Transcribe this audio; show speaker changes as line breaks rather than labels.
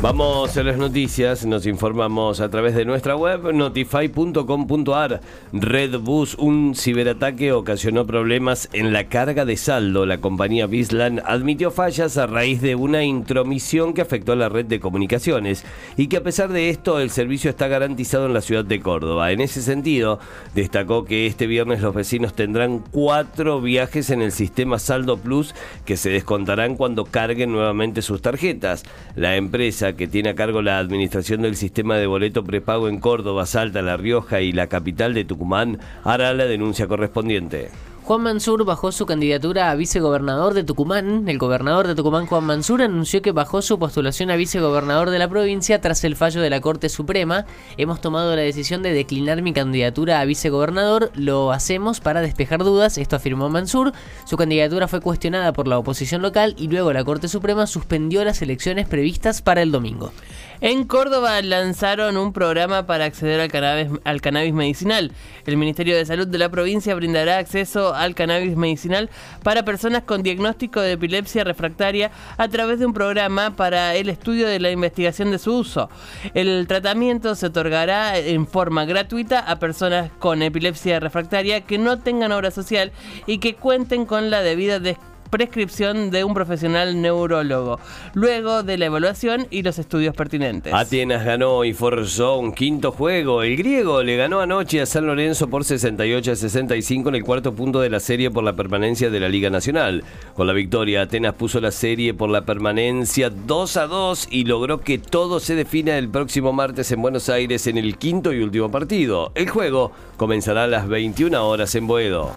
Vamos a las noticias, nos informamos a través de nuestra web notify.com.ar. Redbus, un ciberataque ocasionó problemas en la carga de saldo. La compañía Bislan admitió fallas a raíz de una intromisión que afectó a la red de comunicaciones y que a pesar de esto el servicio está garantizado en la ciudad de Córdoba. En ese sentido, destacó que este viernes los vecinos tendrán cuatro viajes en el sistema Saldo Plus que se descontarán cuando carguen nuevamente sus tarjetas. La empresa que tiene a cargo la administración del sistema de boleto prepago en Córdoba, Salta, La Rioja y la capital de Tucumán, hará la denuncia correspondiente.
Juan Mansur bajó su candidatura a vicegobernador de Tucumán. El gobernador de Tucumán, Juan Mansur, anunció que bajó su postulación a vicegobernador de la provincia tras el fallo de la Corte Suprema. Hemos tomado la decisión de declinar mi candidatura a vicegobernador. Lo hacemos para despejar dudas, esto afirmó Mansur. Su candidatura fue cuestionada por la oposición local y luego la Corte Suprema suspendió las elecciones previstas para el domingo.
En Córdoba lanzaron un programa para acceder al cannabis, al cannabis medicinal. El Ministerio de Salud de la provincia brindará acceso al cannabis medicinal para personas con diagnóstico de epilepsia refractaria a través de un programa para el estudio de la investigación de su uso. El tratamiento se otorgará en forma gratuita a personas con epilepsia refractaria que no tengan obra social y que cuenten con la debida prescripción de un profesional neurólogo, luego de la evaluación y los estudios pertinentes.
Atenas ganó y forzó un quinto juego. El griego le ganó anoche a San Lorenzo por 68 a 65 en el cuarto punto de la serie por la permanencia de la Liga Nacional. Con la victoria, Atenas puso la serie por la permanencia 2 a 2 y logró que todo se defina el próximo martes en Buenos Aires en el quinto y último partido. El juego comenzará a las 21 horas en Boedo.